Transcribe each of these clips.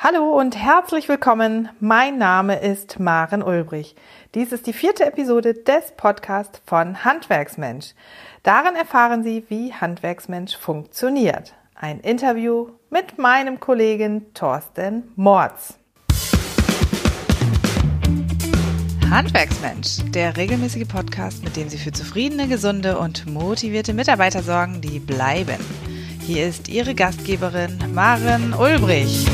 Hallo und herzlich willkommen. Mein Name ist Maren Ulbrich. Dies ist die vierte Episode des Podcasts von Handwerksmensch. Darin erfahren Sie, wie Handwerksmensch funktioniert. Ein Interview mit meinem Kollegen Thorsten Mords. Handwerksmensch, der regelmäßige Podcast, mit dem Sie für zufriedene, gesunde und motivierte Mitarbeiter sorgen, die bleiben. Hier ist Ihre Gastgeberin Maren Ulbrich.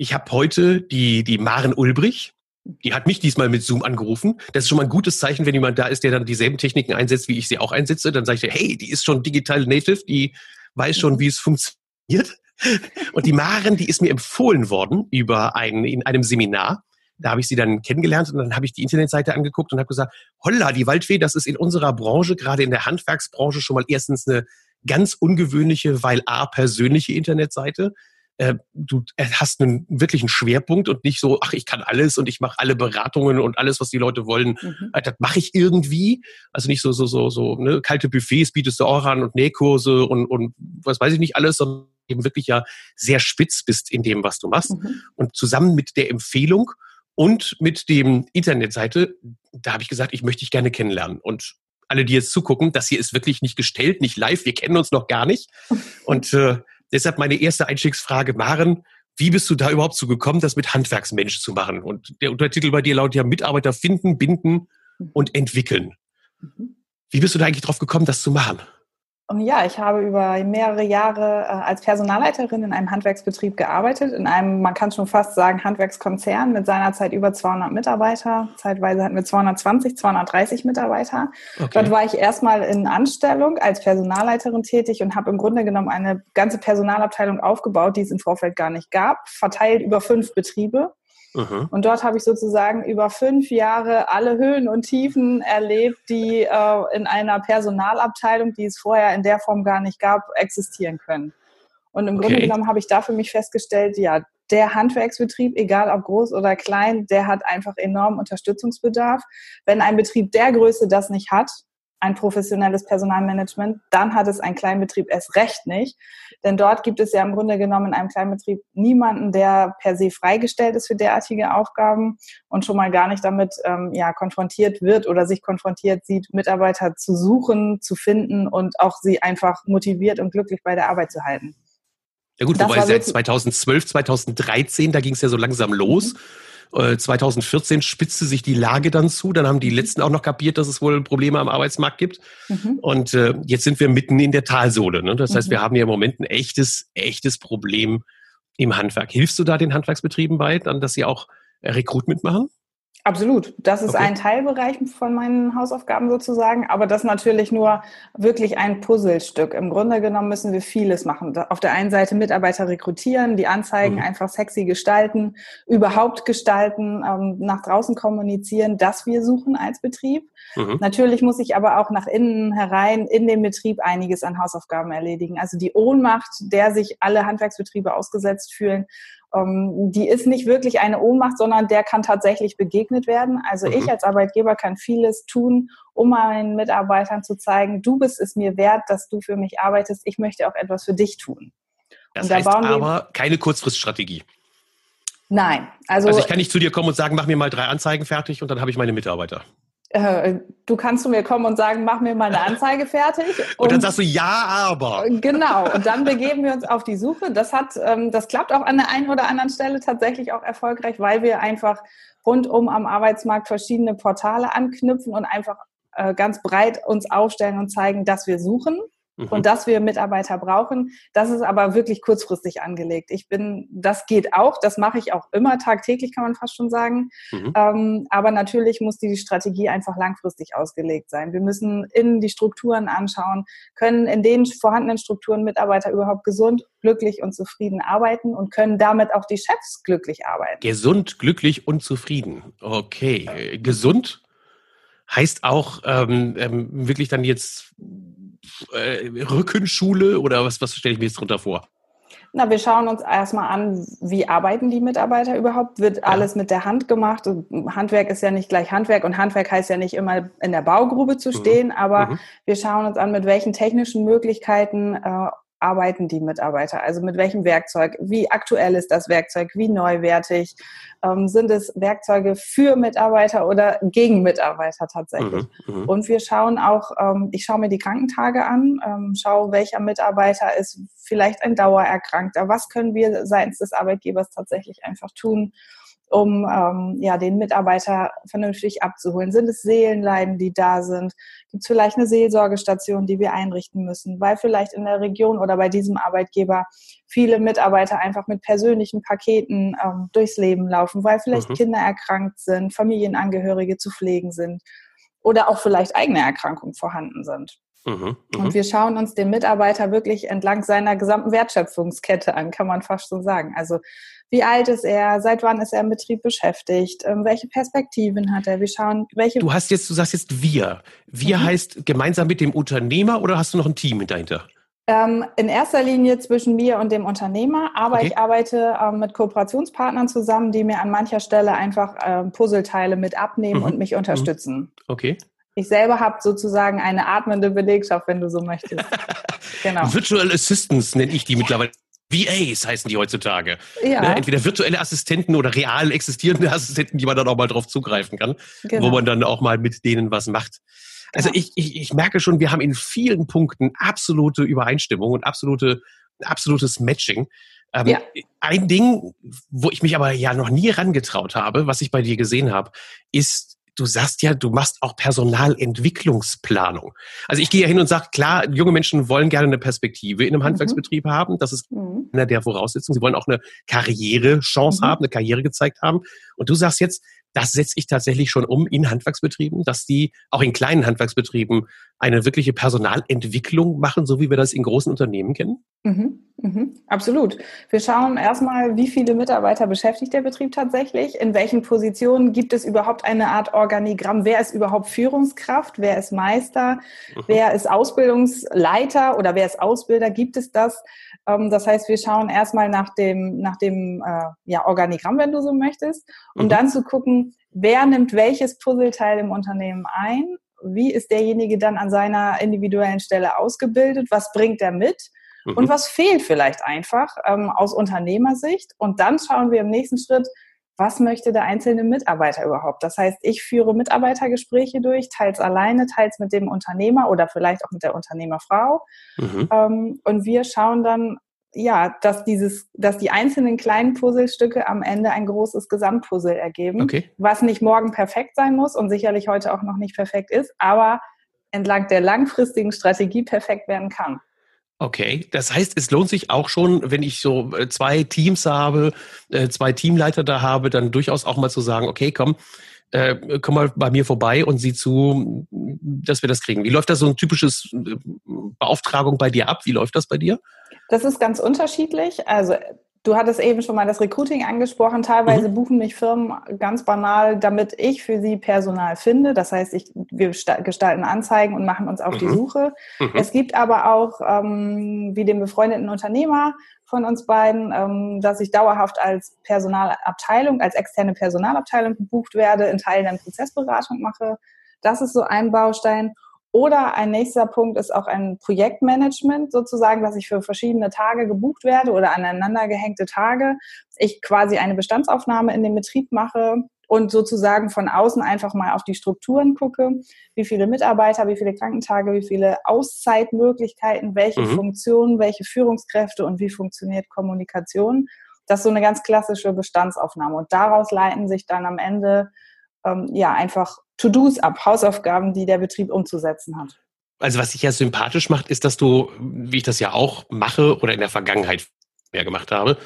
Ich habe heute die, die Maren Ulbrich. Die hat mich diesmal mit Zoom angerufen. Das ist schon mal ein gutes Zeichen, wenn jemand da ist, der dann dieselben Techniken einsetzt, wie ich sie auch einsetze. Dann sage ich, hey, die ist schon digital native, die weiß schon, wie es funktioniert. Und die Maren, die ist mir empfohlen worden über ein, in einem Seminar. Da habe ich sie dann kennengelernt und dann habe ich die Internetseite angeguckt und habe gesagt, holla, die Waldfee, das ist in unserer Branche, gerade in der Handwerksbranche, schon mal erstens eine ganz ungewöhnliche, weil A, persönliche Internetseite äh, du hast einen wirklichen Schwerpunkt und nicht so, ach, ich kann alles und ich mache alle Beratungen und alles, was die Leute wollen, mhm. Äh, das mache ich irgendwie. Also nicht so, so, so, so, ne, kalte Buffets bietest du auch an und Nähkurse und, und was weiß ich nicht alles, sondern eben wirklich ja sehr spitz bist in dem, was du machst. Mhm. Und zusammen mit der Empfehlung und mit dem Internetseite, da habe ich gesagt, ich möchte dich gerne kennenlernen. Und alle, die jetzt zugucken, das hier ist wirklich nicht gestellt, nicht live, wir kennen uns noch gar nicht. Und äh, Deshalb meine erste Einstiegsfrage, Maren, wie bist du da überhaupt zu gekommen, das mit Handwerksmensch zu machen? Und der Untertitel bei dir lautet ja Mitarbeiter finden, binden und entwickeln. Mhm. Wie bist du da eigentlich drauf gekommen, das zu machen? Und ja, ich habe über mehrere Jahre äh, als Personalleiterin in einem Handwerksbetrieb gearbeitet, in einem, man kann schon fast sagen, Handwerkskonzern mit seinerzeit über 200 Mitarbeiter. Zeitweise hatten wir 220, 230 Mitarbeiter. Okay. Dort war ich erstmal in Anstellung als Personalleiterin tätig und habe im Grunde genommen eine ganze Personalabteilung aufgebaut, die es im Vorfeld gar nicht gab, verteilt über fünf Betriebe. Mhm. Und dort habe ich sozusagen über fünf Jahre alle Höhen und Tiefen erlebt, die äh, in einer Personalabteilung, die es vorher in der Form gar nicht gab, existieren können. Und im okay. Grunde genommen habe ich da für mich festgestellt, ja, der Handwerksbetrieb, egal ob groß oder klein, der hat einfach enormen Unterstützungsbedarf. Wenn ein Betrieb der Größe das nicht hat, ein professionelles Personalmanagement, dann hat es ein Kleinbetrieb erst recht nicht. Denn dort gibt es ja im Grunde genommen in einem Kleinbetrieb niemanden, der per se freigestellt ist für derartige Aufgaben und schon mal gar nicht damit ähm, ja, konfrontiert wird oder sich konfrontiert sieht, Mitarbeiter zu suchen, zu finden und auch sie einfach motiviert und glücklich bei der Arbeit zu halten. Ja gut, das wobei seit 2012, 2013, da ging es ja so langsam los. Mhm 2014 äh, spitzte sich die Lage dann zu. Dann haben die mhm. letzten auch noch kapiert, dass es wohl Probleme am Arbeitsmarkt gibt. Mhm. Und äh, jetzt sind wir mitten in der Talsohle. Ne? Das heißt, mhm. wir haben ja im Moment ein echtes, echtes Problem im Handwerk. Hilfst du da den Handwerksbetrieben bei, dann, dass sie auch Rekrut mitmachen? Absolut. Das ist okay. ein Teilbereich von meinen Hausaufgaben sozusagen, aber das natürlich nur wirklich ein Puzzlestück. Im Grunde genommen müssen wir vieles machen. Auf der einen Seite Mitarbeiter rekrutieren, die Anzeigen mhm. einfach sexy gestalten, überhaupt gestalten, ähm, nach draußen kommunizieren, dass wir suchen als Betrieb. Mhm. Natürlich muss ich aber auch nach innen herein in dem Betrieb einiges an Hausaufgaben erledigen. Also die Ohnmacht, der sich alle Handwerksbetriebe ausgesetzt fühlen, ähm, die ist nicht wirklich eine Ohnmacht, sondern der kann tatsächlich begegnet werden. Also mhm. ich als Arbeitgeber kann vieles tun, um meinen Mitarbeitern zu zeigen, du bist es mir wert, dass du für mich arbeitest. Ich möchte auch etwas für dich tun. Das da heißt aber keine Kurzfriststrategie. Nein. Also, also ich kann nicht zu dir kommen und sagen, mach mir mal drei Anzeigen fertig und dann habe ich meine Mitarbeiter. Äh, du kannst zu mir kommen und sagen, mach mir mal eine Anzeige fertig. Und, und, dann sagst du ja, aber. Genau. Und dann begeben wir uns auf die Suche. Das hat, ähm, das klappt auch an der einen oder anderen Stelle tatsächlich auch erfolgreich, weil wir einfach rundum am Arbeitsmarkt verschiedene Portale anknüpfen und einfach äh, ganz breit uns aufstellen und zeigen, dass wir suchen mhm. und dass wir Mitarbeiter brauchen. Das ist aber wirklich kurzfristig angelegt. Ich bin, das geht auch, das mache ich auch immer tagtäglich, kann man fast schon sagen. Mhm. Ähm, aber natürlich muss die Strategie einfach langfristig ausgelegt sein. Wir müssen in die Strukturen anschauen, können in den vorhandenen Strukturen Mitarbeiter überhaupt gesund, glücklich und zufrieden arbeiten und können damit auch die Chefs glücklich arbeiten. Gesund, glücklich und zufrieden. Okay. Gesund heißt auch ähm, ähm, wirklich dann jetzt äh, Rückenschule oder was, was stelle ich mir jetzt drunter vor? Na, wir schauen uns erstmal an, wie arbeiten die Mitarbeiter überhaupt? Wird alles mit der Hand gemacht? Handwerk ist ja nicht gleich Handwerk und Handwerk heißt ja nicht immer in der Baugrube zu mhm. stehen, mhm. aber mhm. wir schauen uns an, mit welchen technischen Möglichkeiten äh, arbeiten die Mitarbeiter? Also mit welchem Werkzeug? Wie aktuell ist das Werkzeug? Wie neuwertig? Ähm, sind es Werkzeuge für Mitarbeiter oder gegen Mitarbeiter tatsächlich? Mhm, mh. Und wir schauen auch, ähm, ich schaue mir die Krankentage an, ähm, schaue, welcher Mitarbeiter ist vielleicht ein Dauererkrankter. Was können wir seitens des Arbeitgebers tatsächlich einfach tun? Um ähm, ja, den Mitarbeiter vernünftig abzuholen? Sind es Seelenleiden, die da sind? Gibt es vielleicht eine Seelsorgestation, die wir einrichten müssen, weil vielleicht in der Region oder bei diesem Arbeitgeber viele Mitarbeiter einfach mit persönlichen Paketen ähm, durchs Leben laufen, weil vielleicht mhm. Kinder erkrankt sind, Familienangehörige zu pflegen sind oder auch vielleicht eigene Erkrankungen vorhanden sind. Mhm, und mhm. wir schauen uns den Mitarbeiter wirklich entlang seiner gesamten Wertschöpfungskette an, kann man fast schon sagen. Also wie alt ist er, seit wann ist er im Betrieb beschäftigt, ähm, welche Perspektiven hat er, wir schauen, welche. Du hast jetzt, du sagst jetzt wir. Wir mhm. heißt gemeinsam mit dem Unternehmer oder hast du noch ein Team dahinter? Ähm, in erster Linie zwischen mir und dem Unternehmer, aber okay. ich arbeite ähm, mit Kooperationspartnern zusammen, die mir an mancher Stelle einfach ähm, Puzzleteile mit abnehmen mhm. und mich unterstützen. Mhm. Okay. Ich selber habe sozusagen eine atmende Belegschaft, wenn du so möchtest. genau. Virtual Assistants nenne ich die mittlerweile. VAs heißen die heutzutage. Ja. Ne? Entweder virtuelle Assistenten oder real existierende Assistenten, die man dann auch mal drauf zugreifen kann, genau. wo man dann auch mal mit denen was macht. Also genau. ich, ich, ich merke schon, wir haben in vielen Punkten absolute Übereinstimmung und absolute, absolutes Matching. Ähm, ja. Ein Ding, wo ich mich aber ja noch nie rangetraut habe, was ich bei dir gesehen habe, ist du sagst ja, du machst auch Personalentwicklungsplanung. Also ich gehe ja hin und sage, klar, junge Menschen wollen gerne eine Perspektive in einem mhm. Handwerksbetrieb haben. Das ist mhm. einer der Voraussetzungen. Sie wollen auch eine Karrierechance mhm. haben, eine Karriere gezeigt haben. Und du sagst jetzt, das setze ich tatsächlich schon um in Handwerksbetrieben, dass die auch in kleinen Handwerksbetrieben eine wirkliche Personalentwicklung machen, so wie wir das in großen Unternehmen kennen? Mhm, mhm, absolut. Wir schauen erstmal, wie viele Mitarbeiter beschäftigt der Betrieb tatsächlich, in welchen Positionen gibt es überhaupt eine Art Organigramm, wer ist überhaupt Führungskraft, wer ist Meister, mhm. wer ist Ausbildungsleiter oder wer ist Ausbilder, gibt es das? Ähm, das heißt, wir schauen erstmal nach dem, nach dem äh, ja, Organigramm, wenn du so möchtest, um mhm. dann zu gucken, wer nimmt welches Puzzleteil im Unternehmen ein, wie ist derjenige dann an seiner individuellen Stelle ausgebildet, was bringt er mit mhm. und was fehlt vielleicht einfach ähm, aus Unternehmersicht. Und dann schauen wir im nächsten Schritt, was möchte der einzelne Mitarbeiter überhaupt? Das heißt, ich führe Mitarbeitergespräche durch, teils alleine, teils mit dem Unternehmer oder vielleicht auch mit der Unternehmerfrau. Mhm. Ähm, und wir schauen dann, ja, dass dieses, dass die einzelnen kleinen Puzzlestücke am Ende ein großes Gesamtpuzzle ergeben, okay. was nicht morgen perfekt sein muss und sicherlich heute auch noch nicht perfekt ist, aber entlang der langfristigen Strategie perfekt werden kann. Okay, das heißt, es lohnt sich auch schon, wenn ich so äh, zwei Teams habe, äh, zwei Teamleiter da habe, dann durchaus auch mal zu sagen, okay, komm, äh, komm mal bei mir vorbei und sieh zu, dass wir das kriegen. Wie läuft da so ein typisches Beauftragung bei dir ab? Wie läuft das bei dir? Das ist ganz unterschiedlich. Also Du hattest eben schon mal das Recruiting angesprochen. Teilweise mhm. buchen mich Firmen ganz banal, damit ich für sie Personal finde. Das heißt, ich, wir gestalten Anzeigen und machen uns auf mhm. die Suche. Mhm. Es gibt aber auch, ähm, wie den befreundeten Unternehmer von uns beiden, ähm, dass ich dauerhaft als Personalabteilung, als externe Personalabteilung gebucht werde, in Teilen dann Prozessberatung mache. Das ist so ein Baustein. Oder ein nächster Punkt ist auch ein Projektmanagement sozusagen, dass ich für verschiedene Tage gebucht werde oder aneinander gehängte Tage. Ich quasi eine Bestandsaufnahme in den Betrieb mache und sozusagen von außen einfach mal auf die Strukturen gucke. Wie viele Mitarbeiter, wie viele Krankentage, wie viele Auszeitmöglichkeiten, welche mhm. Funktionen, welche Führungskräfte und wie funktioniert Kommunikation. Das ist so eine ganz klassische Bestandsaufnahme. Und daraus leiten sich dann am Ende ähm, ja einfach To-Dos ab, Hausaufgaben, die der Betrieb umzusetzen hat. Also was dich ja sympathisch macht, ist, dass du, wie ich das ja auch mache oder in der Vergangenheit mehr gemacht habe,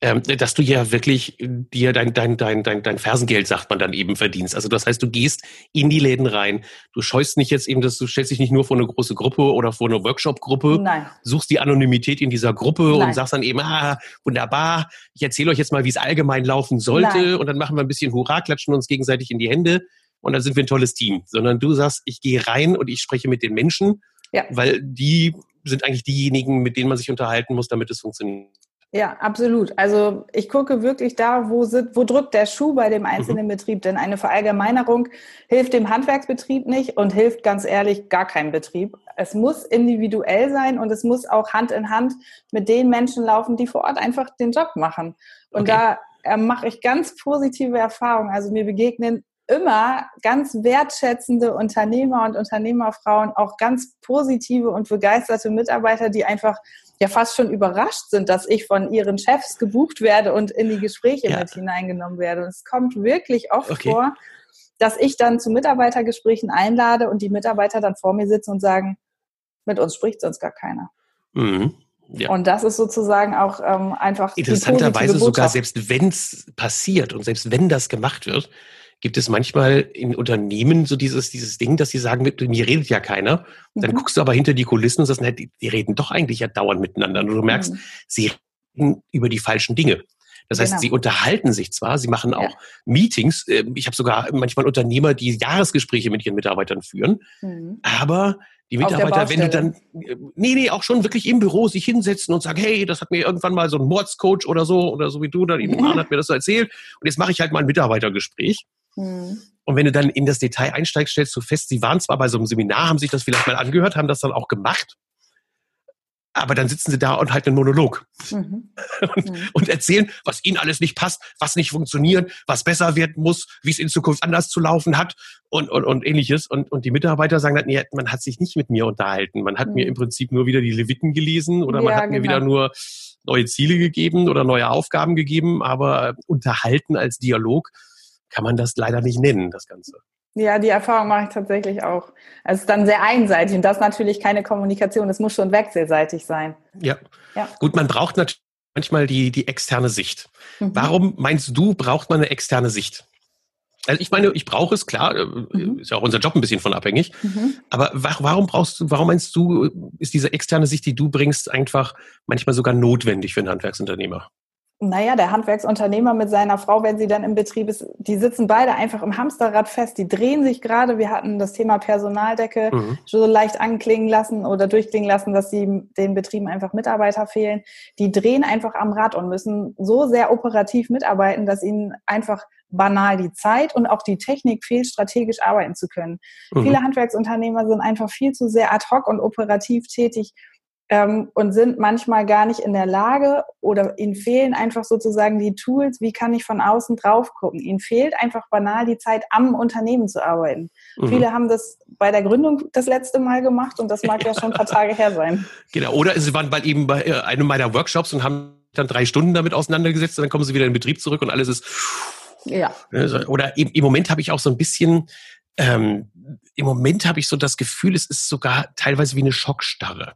ähm, dass du ja wirklich dir dein, dein, dein, dein, dein Fersengeld, sagt man dann eben, verdienst. Also das heißt, du gehst in die Läden rein, du scheust nicht jetzt eben, dass du stellst dich nicht nur vor eine große Gruppe oder vor eine Workshop-Gruppe, suchst die Anonymität in dieser Gruppe Nein. und sagst dann eben, ah, wunderbar, ich erzähle euch jetzt mal, wie es allgemein laufen sollte Nein. und dann machen wir ein bisschen Hurra, klatschen uns gegenseitig in die Hände und dann sind wir ein tolles Team, sondern du sagst, ich gehe rein und ich spreche mit den Menschen, ja. weil die sind eigentlich diejenigen, mit denen man sich unterhalten muss, damit es funktioniert. Ja, absolut. Also ich gucke wirklich da, wo, sind, wo drückt der Schuh bei dem einzelnen mhm. Betrieb. Denn eine Verallgemeinerung hilft dem Handwerksbetrieb nicht und hilft ganz ehrlich gar keinem Betrieb. Es muss individuell sein und es muss auch Hand in Hand mit den Menschen laufen, die vor Ort einfach den Job machen. Und okay. da äh, mache ich ganz positive Erfahrungen. Also mir begegnen immer ganz wertschätzende Unternehmer und Unternehmerfrauen, auch ganz positive und begeisterte Mitarbeiter, die einfach ja fast schon überrascht sind, dass ich von ihren Chefs gebucht werde und in die Gespräche ja. mit hineingenommen werde. Und es kommt wirklich oft okay. vor, dass ich dann zu Mitarbeitergesprächen einlade und die Mitarbeiter dann vor mir sitzen und sagen, mit uns spricht sonst gar keiner. Mhm. Ja. Und das ist sozusagen auch ähm, einfach. Interessanterweise sogar, selbst wenn es passiert und selbst wenn das gemacht wird, gibt es manchmal in Unternehmen so dieses, dieses Ding, dass sie sagen, mit mir redet ja keiner. Dann mhm. guckst du aber hinter die Kulissen und sagst, na, die, die, reden doch eigentlich ja dauernd miteinander. Und du merkst, mhm. sie reden über die falschen Dinge. Das heißt, genau. sie unterhalten sich zwar, sie machen auch ja. Meetings. Ähm, ich habe sogar manchmal Unternehmer, die Jahresgespräche mit ihren Mitarbeitern führen. Mhm. Aber die Mitarbeiter, wenn du dann, äh, nee, nee, auch schon wirklich im Büro sich hinsetzen und sagen, hey, das hat mir irgendwann mal so ein Mordscoach oder so, oder so wie du, dann hat mir das so erzählt. Und jetzt mache ich halt mal ein Mitarbeitergespräch. Mhm. Und wenn du dann in das Detail einsteigst, stellst du fest, sie waren zwar bei so einem Seminar, haben sich das vielleicht mal angehört, haben das dann auch gemacht, aber dann sitzen sie da und halten einen Monolog mhm. und, mhm. und, erzählen, was ihnen alles nicht passt, was nicht funktioniert, was besser werden muss, wie es in Zukunft anders zu laufen hat und, und, und ähnliches. Und, und die Mitarbeiter sagen dann, nee, man hat sich nicht mit mir unterhalten. Man hat mhm. mir im Prinzip nur wieder die Leviten gelesen oder man hat genau. mir wieder nur neue Ziele gegeben oder neue Aufgaben gegeben, aber unterhalten als Dialog kann man das leider nicht nennen, das Ganze. Ja, die Erfahrung mache ich tatsächlich auch. Es ist dann sehr einseitig und das ist natürlich keine Kommunikation. Es muss schon wechselseitig sein. Ja. ja. Gut, man braucht natürlich manchmal die, die externe Sicht. Mhm. Warum meinst du, braucht man eine externe Sicht? Also ich meine, ich brauche es, klar, äh, mhm. ist ja auch unser Job ein bisschen von abhängig. Mhm. Aber warum brauchst du, warum meinst du, ist diese externe Sicht, die du bringst, einfach manchmal sogar notwendig für einen Handwerksunternehmer? Naja, der Handwerksunternehmer mit seiner Frau, wenn sie dann im Betrieb ist, die sitzen beide einfach im Hamsterrad fest. Die drehen sich gerade. Wir hatten das Thema Personaldecke mhm. so leicht anklingen lassen oder durchklingen lassen, dass sie den Betrieben einfach Mitarbeiter fehlen. Die drehen einfach am Rad und müssen so sehr operativ mitarbeiten, dass ihnen einfach banal die Zeit und auch die Technik fehlt, strategisch arbeiten zu können. Mhm. Viele Handwerksunternehmer sind einfach viel zu sehr ad hoc und operativ tätig ähm, und sind manchmal gar nicht in der Lage oder ihnen fehlen einfach sozusagen die Tools, wie kann ich von außen drauf gucken. Ihnen fehlt einfach banal die Zeit, am Unternehmen zu arbeiten. Mhm. Viele haben das bei der Gründung das letzte Mal gemacht und das mag ja, schon ein paar Tage her sein. Genau, oder sie waren bald eben bei äh, einem meiner Workshops und haben dann drei Stunden damit auseinandergesetzt und dann kommen sie wieder in den Betrieb zurück und alles ist. Ja. Oder im, im Moment habe ich auch so ein bisschen, ähm, im Moment habe ich so das Gefühl, es ist sogar teilweise wie eine Schockstarre.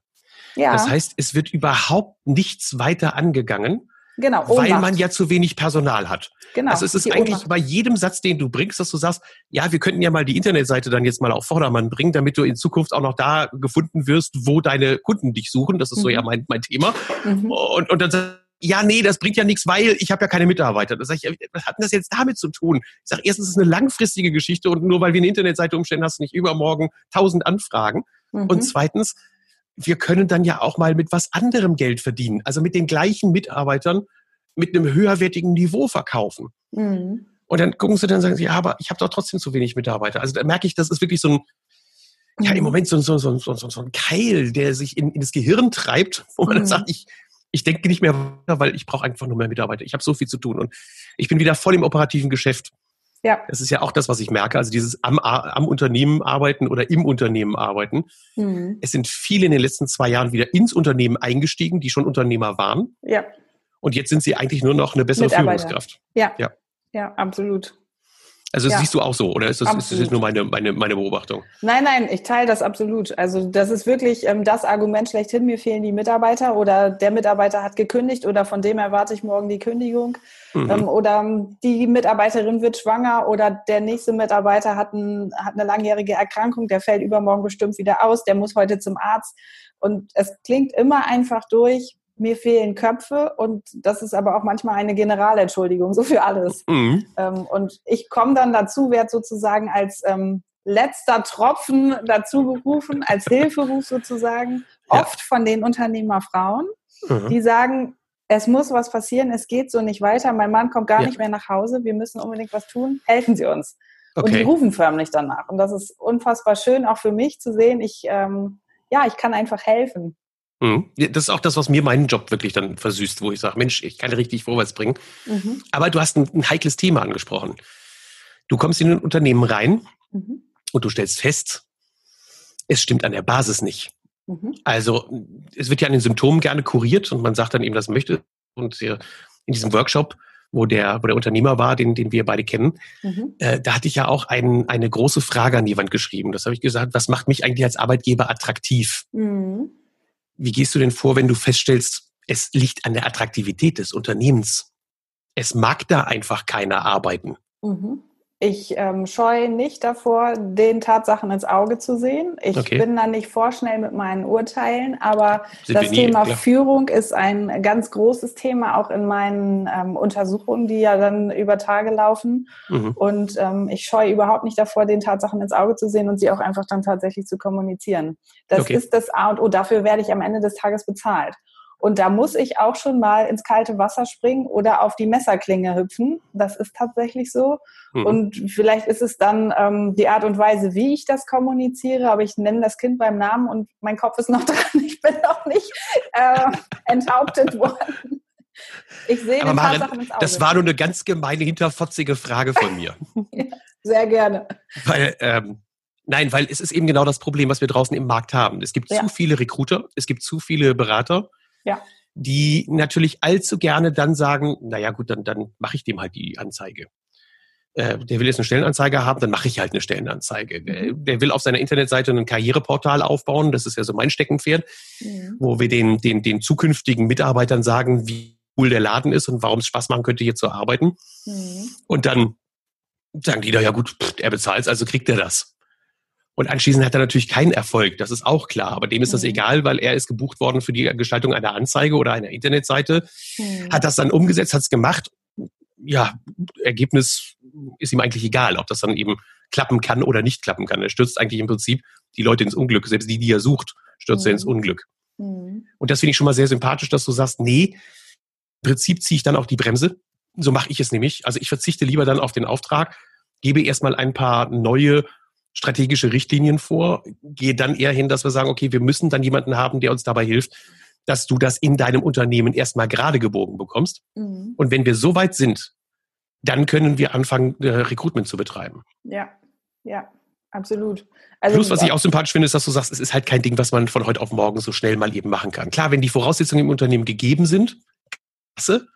Ja. Das heißt, es wird überhaupt nichts weiter angegangen. Genau, Ohnmacht. weil man ja zu wenig Personal hat. Genau. Also es ist eigentlich Ohnmacht. bei jedem Satz, den du bringst, dass du sagst, ja, wir könnten ja mal die Internetseite dann jetzt mal auf Vordermann bringen, damit du in Zukunft auch noch da gefunden wirst, wo deine Kunden dich suchen. Das ist mhm. so ja mein, mein Thema. Mhm. Und, und dann ja, nee, das bringt ja nichts, weil ich habe ja keine Mitarbeiter. Das sag ich, was hat denn das jetzt damit zu tun? Ich sage, erstens ist es eine langfristige Geschichte und nur weil wir eine Internetseite umstellen, hast du nicht übermorgen tausend Anfragen. Mhm. Und zweitens, wir können dann ja auch mal mit was anderem Geld verdienen. Also mit den gleichen Mitarbeitern mit einem höherwertigen Niveau verkaufen. Mhm. Und dann gucken sie dann und sagen, ja, aber ich habe doch trotzdem zu wenig Mitarbeiter. Also da merke ich, das ist wirklich so ein, ja, im mhm. Moment so, so, so, so, so ein Keil, der sich in, in das Gehirn treibt, wo man mhm. dann sagt, ich, ich denke nicht mehr weiter, weil ich brauche einfach nur mehr Mitarbeiter. Ich habe so viel zu tun und ich bin wieder voll im operativen Geschäft. Ja. Das ist ja auch das, was ich merke. Also dieses am, am Unternehmen arbeiten oder im Unternehmen arbeiten. Mhm. Es sind viele in den letzten zwei Jahren wieder ins Unternehmen eingestiegen, die schon Unternehmer waren. Ja. Und jetzt sind sie eigentlich nur noch eine bessere Führungskraft. Ja. ja. Ja, absolut. Also ja. siehst du auch so, oder ist das, ist das nur meine, meine, meine Beobachtung? Nein, nein, ich teile das absolut. Also das ist wirklich ähm, das Argument schlechthin, mir fehlen die Mitarbeiter oder der Mitarbeiter hat gekündigt oder von dem erwarte ich morgen die Kündigung. Mhm. Ähm, oder die Mitarbeiterin wird schwanger oder der nächste Mitarbeiter hat, ein, hat eine langjährige Erkrankung, der fällt übermorgen bestimmt wieder aus, der muss heute zum Arzt. Und es klingt immer einfach durch, mir fehlen Köpfe und das ist aber auch manchmal eine Generalentschuldigung, so für alles. Mhm. Ähm, und ich komme dann dazu, werde sozusagen als ähm, letzter Tropfen dazu gerufen, als Hilferuf sozusagen, ja. oft von den Unternehmerfrauen, mhm. die sagen, es muss was passieren, es geht so nicht weiter, mein Mann kommt gar ja. nicht mehr nach Hause, wir müssen unbedingt was tun, helfen Sie uns. Okay. Und die rufen förmlich danach. Und das ist unfassbar schön, auch für mich zu sehen, ich, ähm, ja, ich kann einfach helfen. Mhm. Das ist auch das, was mir meinen Job wirklich dann versüßt, wo ich sage, Mensch, ich kann richtig vorwärts bringen. Mhm. Aber du hast ein, ein, heikles Thema angesprochen. Du kommst in ein Unternehmen rein mhm. und du stellst fest, es stimmt an der Basis nicht. Mhm. Also es wird ja an den Symptomen gerne kuriert und man sagt dann eben, das möchte. Und in diesem Workshop, wo der, wo der Unternehmer war, den, den wir beide kennen, mhm. äh, da hatte ich ja auch ein, eine große Frage an die Wand geschrieben. Das habe ich gesagt, was macht mich eigentlich als Arbeitgeber attraktiv? Wie gehst du denn vor, wenn du feststellst, es liegt an der Attraktivität des Unternehmens? Es mag da einfach keiner arbeiten. Mhm. Ich ähm, scheue nicht davor, den Tatsachen ins Auge zu sehen. Ich okay. bin da nicht vorschnell mit meinen Urteilen, aber Sind das Thema nie, Führung ist ein ganz großes Thema, auch in meinen ähm, Untersuchungen, die ja dann über Tage laufen. Mhm. Und ähm, ich scheue überhaupt nicht davor, den Tatsachen ins Auge zu sehen und sie auch einfach dann tatsächlich zu kommunizieren. Das okay. ist das A und O. Dafür werde ich am Ende des Tages bezahlt. Und da muss ich auch schon mal ins kalte Wasser springen oder auf die Messerklinge hüpfen. Das ist tatsächlich so. Mhm. Und vielleicht ist es dann ähm, die Art und Weise, wie ich das kommuniziere, aber ich nenne das Kind beim Namen und mein Kopf ist noch dran. Ich bin noch nicht äh, enthauptet worden. Ich sehe aber Maren, ins Auge. Das war nur eine ganz gemeine, hinterfotzige Frage von mir. ja, sehr gerne. Weil, ähm, nein, weil es ist eben genau das Problem, was wir draußen im Markt haben. Es gibt ja. zu viele Recruiter, es gibt zu viele Berater ja. die natürlich allzu gerne dann sagen, naja gut, dann, dann mache ich dem halt die Anzeige. Äh, der will jetzt eine Stellenanzeige haben, dann mache ich halt eine Stellenanzeige. Der, mhm. der, will auf seiner Internetseite ein Karriereportal aufbauen, das ist ja so mein Steckenpferd, mhm. wo wir den, den, den zukünftigen Mitarbeitern sagen, wie cool der Laden ist und warum es Spaß machen könnte, hier zu arbeiten. Mhm. Und dann sagen die da, ja gut, pff, er bezahlt also kriegt er das. Und anschließend hat er natürlich keinen Erfolg, das ist auch klar. Aber dem ist das mhm. egal, weil er ist gebucht worden für die Gestaltung einer Anzeige oder einer Internetseite, mhm. hat das dann umgesetzt, hat es gemacht. Ja, Ergebnis ist ihm eigentlich egal, ob das dann eben klappen kann oder nicht klappen kann. Er stürzt eigentlich im Prinzip die Leute ins Unglück. Selbst die, die er sucht, stürzt mhm. er ins mhm. Unglück. Mhm. Und das finde ich schon mal sehr sympathisch, dass du sagst, nee, im Prinzip ziehe ich dann auch die Bremse. So mache ich es nämlich. Also ich verzichte lieber dann auf den Auftrag, gebe erstmal ein paar neue strategische Richtlinien vor, gehe dann eher hin, dass wir sagen, okay, wir müssen dann jemanden haben, der uns dabei hilft, dass du das in deinem Unternehmen erstmal gerade gebogen bekommst. Mhm. Und wenn wir so weit sind, dann können wir anfangen, äh, Recruitment zu betreiben. Ja, ja, absolut. Also, Plus, was ich auch sympathisch finde, ist, dass du sagst, es ist halt kein Ding, was man von heute auf morgen so schnell mal eben machen kann. Klar, wenn die Voraussetzungen im Unternehmen gegeben sind, klasse,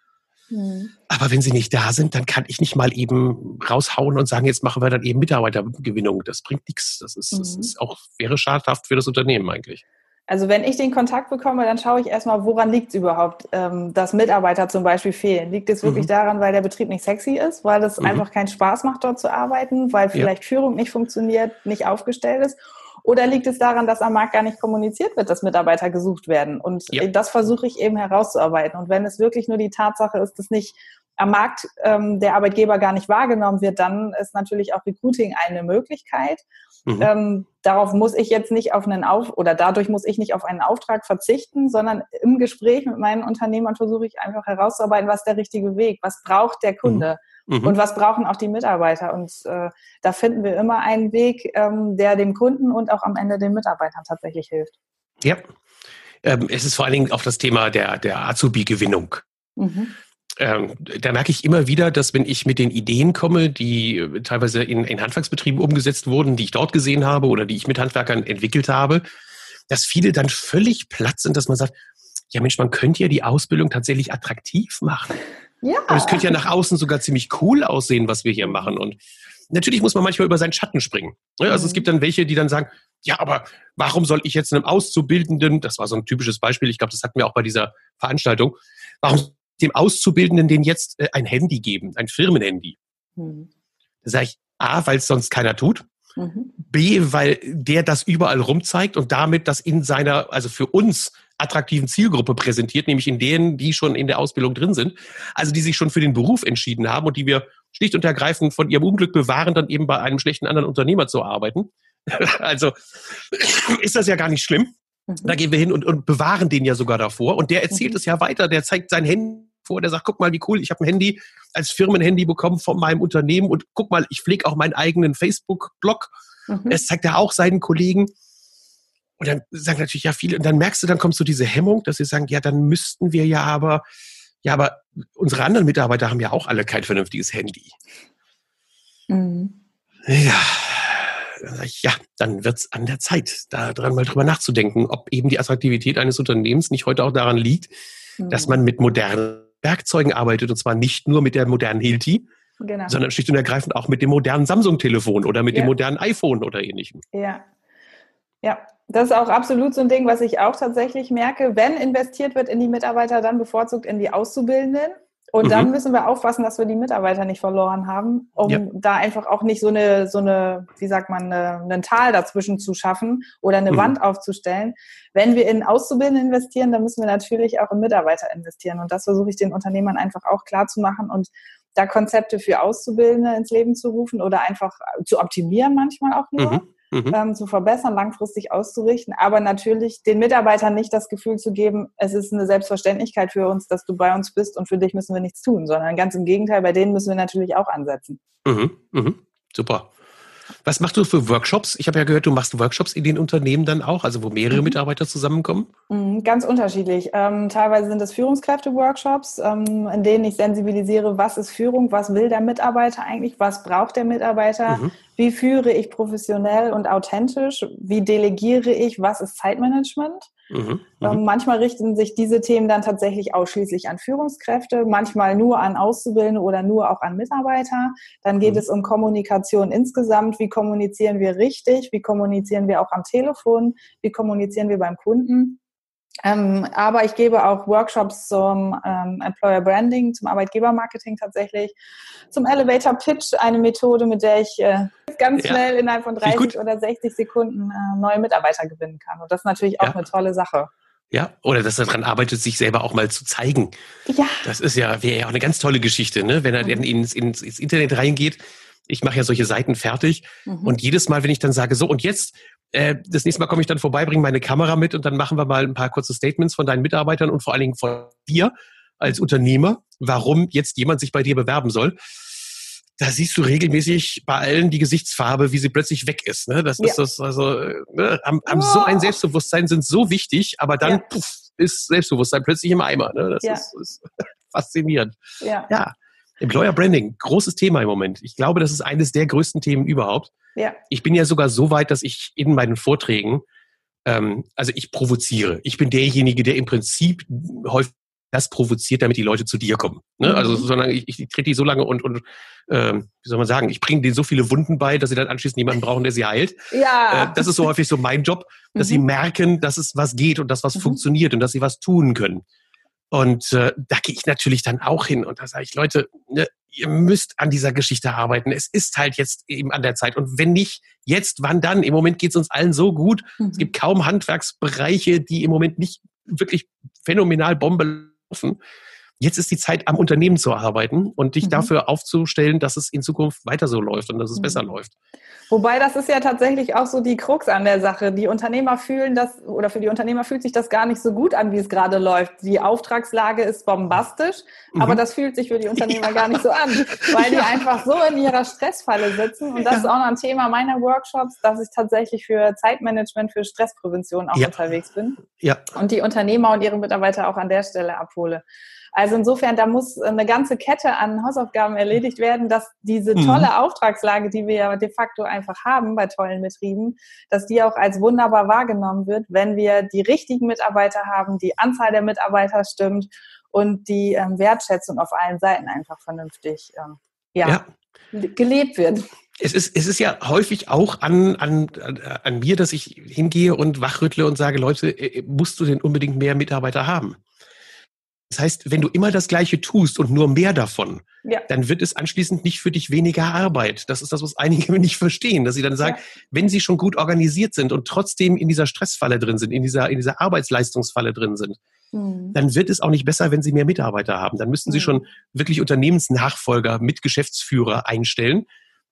Mhm. Aber wenn sie nicht da sind, dann kann ich nicht mal eben raushauen und sagen, jetzt machen wir dann eben Mitarbeitergewinnung. Das bringt nichts. Das ist, mhm. das ist auch, wäre schadhaft für das Unternehmen eigentlich. Also wenn ich den Kontakt bekomme, dann schaue ich erstmal, woran liegt es überhaupt, ähm, dass Mitarbeiter zum Beispiel fehlen. Liegt es wirklich mhm. daran, weil der Betrieb nicht sexy ist, weil es mhm. einfach keinen Spaß macht, dort zu arbeiten, weil vielleicht ja. Führung nicht funktioniert, nicht aufgestellt ist? Oder liegt es daran, dass am Markt gar nicht kommuniziert wird, dass Mitarbeiter gesucht werden? Und ja. das versuche ich eben herauszuarbeiten. Und wenn es wirklich nur die Tatsache ist, dass nicht am Markt ähm, der Arbeitgeber gar nicht wahrgenommen wird, dann ist natürlich auch Recruiting eine Möglichkeit. Mhm. Ähm, darauf muss ich jetzt nicht auf einen Auf oder dadurch muss ich nicht auf einen Auftrag verzichten, sondern im Gespräch mit meinen Unternehmern versuche ich einfach herauszuarbeiten, was der richtige Weg, was braucht der Kunde. Mhm. Mhm. Und was brauchen auch die Mitarbeiter? Und äh, da finden wir immer einen Weg, ähm, der dem Kunden und auch am Ende den Mitarbeitern tatsächlich hilft. Ja. Ähm, es ist vor allen Dingen auch das Thema der, der Azubi-Gewinnung. Mhm. Ähm, da merke ich immer wieder, dass wenn ich mit den Ideen komme, die äh, teilweise in, in Handwerksbetrieben umgesetzt wurden, die ich dort gesehen habe oder die ich mit Handwerkern entwickelt habe, dass viele dann völlig platt sind, dass man sagt, ja Mensch, man könnte ja die Ausbildung tatsächlich attraktiv machen. Ja. Und es könnte ja nach außen sogar ziemlich cool aussehen, was wir hier machen. Und natürlich muss man manchmal über seinen Schatten springen. Also es gibt dann welche, die dann sagen, ja, aber warum soll ich jetzt einem Auszubildenden, das war so ein typisches Beispiel, ich glaube, das hatten wir auch bei dieser Veranstaltung, warum dem Auszubildenden den jetzt äh, ein Handy geben, ein Firmenhandy? Mhm. Da sage ich, A, weil es sonst keiner tut. Mhm. B, weil der das überall rumzeigt und damit das in seiner, also für uns attraktiven Zielgruppe präsentiert, nämlich in denen, die schon in der Ausbildung drin sind, also die sich schon für den Beruf entschieden haben und die wir schlicht und ergreifend von ihrem Unglück bewahren, dann eben bei einem schlechten anderen Unternehmer zu arbeiten. also ist das ja gar nicht schlimm. Mhm. Da gehen wir hin und, und, bewahren den ja sogar davor. Und der erzählt mhm. es ja weiter. Der zeigt sein Handy vor, der sagt, guck mal, wie cool, ich habe ein Handy als Firmenhandy bekommen von meinem Unternehmen und guck mal, ich pflege auch meinen eigenen Facebook-Blog. Mhm. Das zeigt er auch seinen Kollegen. Und dann sagen natürlich ja viele, und dann merkst du, dann kommst du diese Hemmung, dass sie sagen, ja, dann müssten wir ja aber, ja, aber unsere anderen Mitarbeiter haben ja auch alle kein vernünftiges Handy. Mhm. Ja, ja, dann wird es an der Zeit, da dran mal drüber nachzudenken, ob eben die Attraktivität eines Unternehmens nicht heute auch daran liegt, mhm. dass man mit modernen Werkzeugen arbeitet und zwar nicht nur mit der modernen Hilti, genau. sondern schlicht und ergreifend auch mit dem modernen Samsung-Telefon oder mit ja. dem modernen iPhone oder ähnlichem. Ja. Ja, das ist auch absolut so ein Ding, was ich auch tatsächlich merke. Wenn investiert wird in die Mitarbeiter, dann bevorzugt in die Auszubildenden. Und mhm. dann müssen wir aufpassen, dass wir die Mitarbeiter nicht verloren haben, um ja. da einfach auch nicht so eine, so eine, wie sagt man, eine, einen Tal dazwischen zu schaffen oder eine mhm. Wand aufzustellen. Wenn wir in Auszubildende investieren, dann müssen wir natürlich auch in Mitarbeiter investieren. Und das versuche ich den Unternehmern einfach auch klar zu machen und da Konzepte für Auszubildende ins Leben zu rufen oder einfach zu optimieren manchmal auch nur. Mhm mhm. ähm, zu verbessern, langfristig auszurichten, aber natürlich den Mitarbeitern nicht das Gefühl zu geben, es ist eine Selbstverständlichkeit für uns, dass du bei uns bist und für dich müssen wir nichts tun, sondern ganz im Gegenteil, bei denen müssen wir natürlich auch ansetzen. Mhm. Mhm. Super. Was machst du für Workshops? Ich habe ja gehört, du machst Workshops in den Unternehmen dann auch, also wo mehrere mhm. Mitarbeiter zusammenkommen. Mhm, ganz unterschiedlich. Ähm, teilweise sind es Führungskräfte-Workshops, ähm, in denen ich sensibilisiere, was ist Führung, was will der Mitarbeiter eigentlich, was braucht der Mitarbeiter, mhm. Wie führe ich professionell und authentisch, wie delegiere ich, was ist Zeitmanagement. Mhm, ähm, mhm, manchmal richten sich diese Themen dann tatsächlich ausschließlich an Führungskräfte, manchmal nur an Auszubildende oder nur auch an Mitarbeiter. Dann geht mhm. es um Kommunikation insgesamt. Wie kommunizieren wir richtig? Wie kommunizieren wir auch am Telefon? Wie kommunizieren wir beim Kunden? Ähm, aber ich gebe auch Workshops zum ähm, Employer Branding, zum Arbeitgebermarketing tatsächlich, zum Elevator Pitch, eine Methode, mit der ich äh, ganz schnell innerhalb von 30 oder 60 Sekunden äh, neue Mitarbeiter gewinnen kann. Und das ist natürlich auch ja. eine tolle Sache. Ja, oder dass er daran arbeitet, sich selber auch mal zu zeigen. Ja. Das ist ja, wäre ja auch eine ganz tolle Geschichte, ne? wenn er mhm. ins, ins, ins Internet reingeht. Ich mache ja solche Seiten fertig mhm. und jedes Mal, wenn ich dann sage, so und jetzt äh, das nächste Mal komme ich dann vorbei, bringe meine Kamera mit und dann machen wir mal ein paar kurze Statements von deinen Mitarbeitern und vor allen Dingen von dir als Unternehmer, warum jetzt jemand sich bei dir bewerben soll. Da siehst du regelmäßig bei allen die Gesichtsfarbe, wie sie plötzlich weg ist. Ne? Das ja. ist das, also, ne? haben, haben oh. so ein Selbstbewusstsein, sind so wichtig, aber dann ja. puff, ist Selbstbewusstsein plötzlich im Eimer. Ne? Das ja. ist, ist faszinierend. Ja. ja. Employer Branding, großes Thema im Moment. Ich glaube, das ist eines der größten Themen überhaupt. Ja. Ich bin ja sogar so weit, dass ich in meinen Vorträgen, ähm, also ich provoziere. Ich bin derjenige, der im Prinzip häufig das provoziert, damit die Leute zu dir kommen. Ne? Mhm. Also sondern ich, ich trete die so lange und, und ähm, wie soll man sagen, ich bringe denen so viele Wunden bei, dass sie dann anschließend jemanden brauchen, der sie heilt. Ja. Äh, das ist so häufig so mein Job, dass mhm. sie merken, dass es was geht und dass was mhm. funktioniert und dass sie was tun können. Und äh, da gehe ich natürlich dann auch hin und da sage ich, Leute, ne, ihr müsst an dieser Geschichte arbeiten. Es ist halt jetzt eben an der Zeit. Und wenn nicht jetzt, wann dann? Im Moment geht es uns allen so gut. Mhm. Es gibt kaum Handwerksbereiche, die im Moment nicht wirklich phänomenal Bombe laufen. Jetzt ist die Zeit, am Unternehmen zu arbeiten und dich mhm. dafür aufzustellen, dass es in Zukunft weiter so läuft und dass es mhm. besser läuft. Wobei das ist ja tatsächlich auch so die Krux an der Sache. Die Unternehmer fühlen das, oder für die Unternehmer fühlt sich das gar nicht so gut an, wie es gerade läuft. Die Auftragslage ist bombastisch, mhm. aber das fühlt sich für die Unternehmer ja. gar nicht so an, weil die einfach so in ihrer Stressfalle sitzen. Und das ja. ist auch noch ein Thema meiner Workshops, dass ich tatsächlich für Zeitmanagement, für Stressprävention auch unterwegs bin. Ja. Und die Unternehmer und ihre Mitarbeiter auch an der Stelle abhole. Also insofern, da muss eine ganze Kette an Hausaufgaben erledigt werden, dass diese mhm. tolle mhm. Auftragslage, die wir ja de facto einfach haben bei tollen Betrieben, dass die auch als wunderbar wahrgenommen wird, wenn wir die richtigen Mitarbeiter haben, die Anzahl der Mitarbeiter stimmt und die ähm, Wertschätzung auf allen Seiten einfach vernünftig ähm, ja, ja. gelebt wird. Es ist, es ist ja häufig auch an, an, an mir, dass ich hingehe und wachrüttle und sage, Leute, äh, musst du denn unbedingt mehr Mitarbeiter haben? Das heißt, wenn du immer das Gleiche tust und nur mehr davon, ja. dann wird es anschließend nicht für dich weniger Arbeit. Das ist das, was einige nicht verstehen, dass sie dann sagen, ja. wenn sie schon gut organisiert sind und trotzdem in dieser Stressfalle drin sind, in dieser, in dieser Arbeitsleistungsfalle drin sind, mhm. dann wird es auch nicht besser, wenn sie mehr Mitarbeiter haben. Dann müssten sie mhm. schon wirklich Unternehmensnachfolger mit Geschäftsführer einstellen,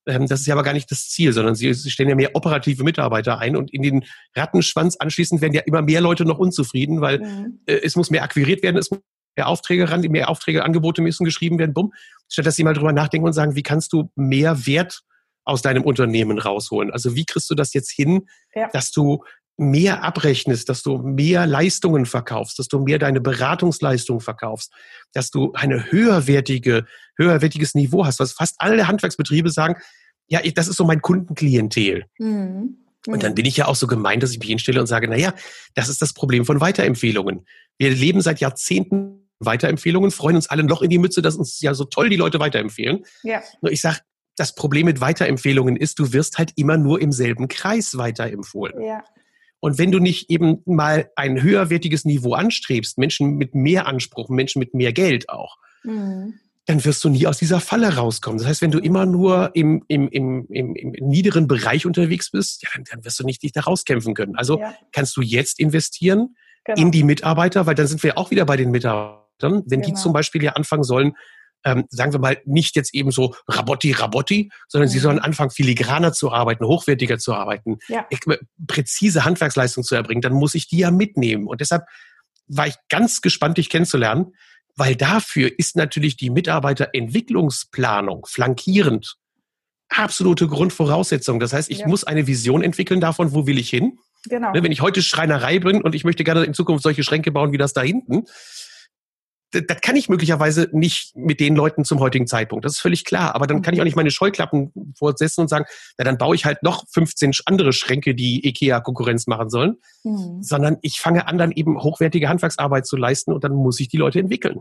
ähm, das ist ja aber gar nicht das Ziel, sondern sie, sie stellen ja mehr operative Mitarbeiter ein und in den Rattenschwanz anschließend werden ja immer mehr Leute noch unzufrieden, weil mhm. äh, es muss mehr akquiriert werden, es mehr Aufträge ran, mehr Aufträge, Angebote müssen geschrieben werden, bumm. Statt dass sie mal drüber nachdenken und sagen, wie kannst du mehr Wert aus deinem Unternehmen rausholen? Also wie kriegst du das jetzt hin, ja. dass du mehr abrechnest, dass du mehr Leistungen verkaufst, dass du mehr deine Beratungsleistungen verkaufst, dass du eine höherwertige, höherwertiges Niveau hast, was fast alle Handwerksbetriebe sagen, ja, das ist so mein Kundenklientel. Mhm. Und dann mhm. bin ich ja auch so gemeint, dass ich mich hinstelle und sage, na ja, das ist das Problem von Weiterempfehlungen. Wir leben seit Jahrzehnten Weiterempfehlungen, freuen uns alle noch in die Mütze, dass uns ja so toll die Leute weiterempfehlen. Ja. Nur ich sage, das Problem mit Weiterempfehlungen ist, du wirst halt immer nur im selben Kreis weiterempfohlen. Ja. Und wenn du nicht eben mal ein höherwertiges Niveau anstrebst, Menschen mit mehr Anspruch, Menschen mit mehr Geld auch, mhm. Dann wirst du nie aus dieser Falle rauskommen. Das heißt, wenn du immer nur im, im, im, im, im niederen Bereich unterwegs bist, ja, dann, dann wirst du nicht dich da rauskämpfen können. Also ja. kannst du jetzt investieren genau. in die Mitarbeiter, weil dann sind wir auch wieder bei den Mitarbeitern. Wenn genau. die zum Beispiel ja anfangen sollen, ähm, sagen wir mal, nicht jetzt eben so Rabotti, Rabotti, sondern mhm. sie sollen anfangen, filigraner zu arbeiten, hochwertiger zu arbeiten, ja. präzise Handwerksleistung zu erbringen, dann muss ich die ja mitnehmen. Und deshalb war ich ganz gespannt, dich kennenzulernen, weil dafür ist natürlich die Mitarbeiterentwicklungsplanung flankierend absolute Grundvoraussetzung. Das heißt, ich ja. muss eine Vision entwickeln davon, wo will ich hin. Genau. Ne, wenn ich heute Schreinerei bin und ich möchte gerne in Zukunft solche Schränke bauen wie das da hinten, das kann ich möglicherweise nicht mit den Leuten zum heutigen Zeitpunkt. Das ist völlig klar. Aber dann kann ich auch nicht meine Scheuklappen vorsetzen und sagen, na, dann baue ich halt noch 15 andere Schränke, die IKEA Konkurrenz machen sollen. Mhm. Sondern ich fange an, dann eben hochwertige Handwerksarbeit zu leisten und dann muss ich die Leute entwickeln.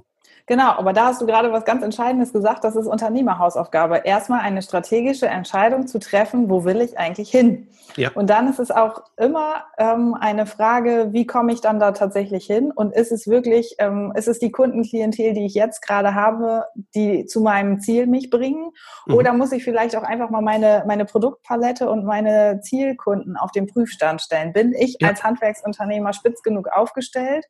Genau, aber da hast du gerade was ganz Entscheidendes gesagt, das ist Unternehmerhausaufgabe. Erstmal eine strategische Entscheidung zu treffen, wo will ich eigentlich hin? Ja. Und dann ist es auch immer ähm, eine Frage, wie komme ich dann da tatsächlich hin? Und ist es wirklich, ähm, ist es die Kundenklientel, die ich jetzt gerade habe, die zu meinem Ziel mich bringen? Mhm. Oder muss ich vielleicht auch einfach mal meine, meine Produktpalette und meine Zielkunden auf den Prüfstand stellen? Bin ich ja. als Handwerksunternehmer spitz genug aufgestellt?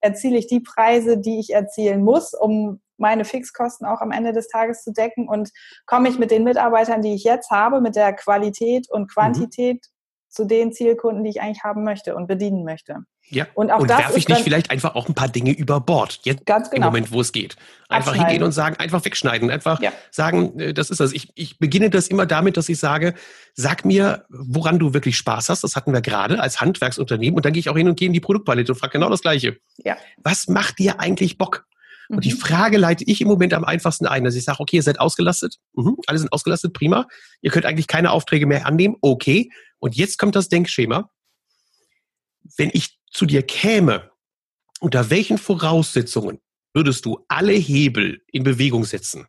Erziele ich die Preise, die ich erzielen muss, um meine Fixkosten auch am Ende des Tages zu decken und komme ich mit den Mitarbeitern, die ich jetzt habe, mit der Qualität und mhm. Quantität mhm. zu den Zielkunden, die ich eigentlich haben möchte und bedienen möchte. Ja. Und, auch und werfe ich nicht vielleicht einfach auch ein paar Dinge über Bord, jetzt ganz genau. im Moment, wo es geht. Einfach hingehen und sagen, einfach wegschneiden, einfach ja. sagen, äh, das ist das. Ich, ich beginne das immer damit, dass ich sage, sag mir, woran du wirklich Spaß hast. Das hatten wir gerade als Handwerksunternehmen. Und dann gehe ich auch hin und gehe in die Produktpalette und frage genau das Gleiche. Ja. Was macht dir eigentlich Bock? Und mhm. die Frage leite ich im Moment am einfachsten ein, dass ich sage, okay, ihr seid ausgelastet, mhm, alle sind ausgelastet, prima. Ihr könnt eigentlich keine Aufträge mehr annehmen, okay. Und jetzt kommt das Denkschema. Wenn ich zu dir käme, unter welchen Voraussetzungen würdest du alle Hebel in Bewegung setzen,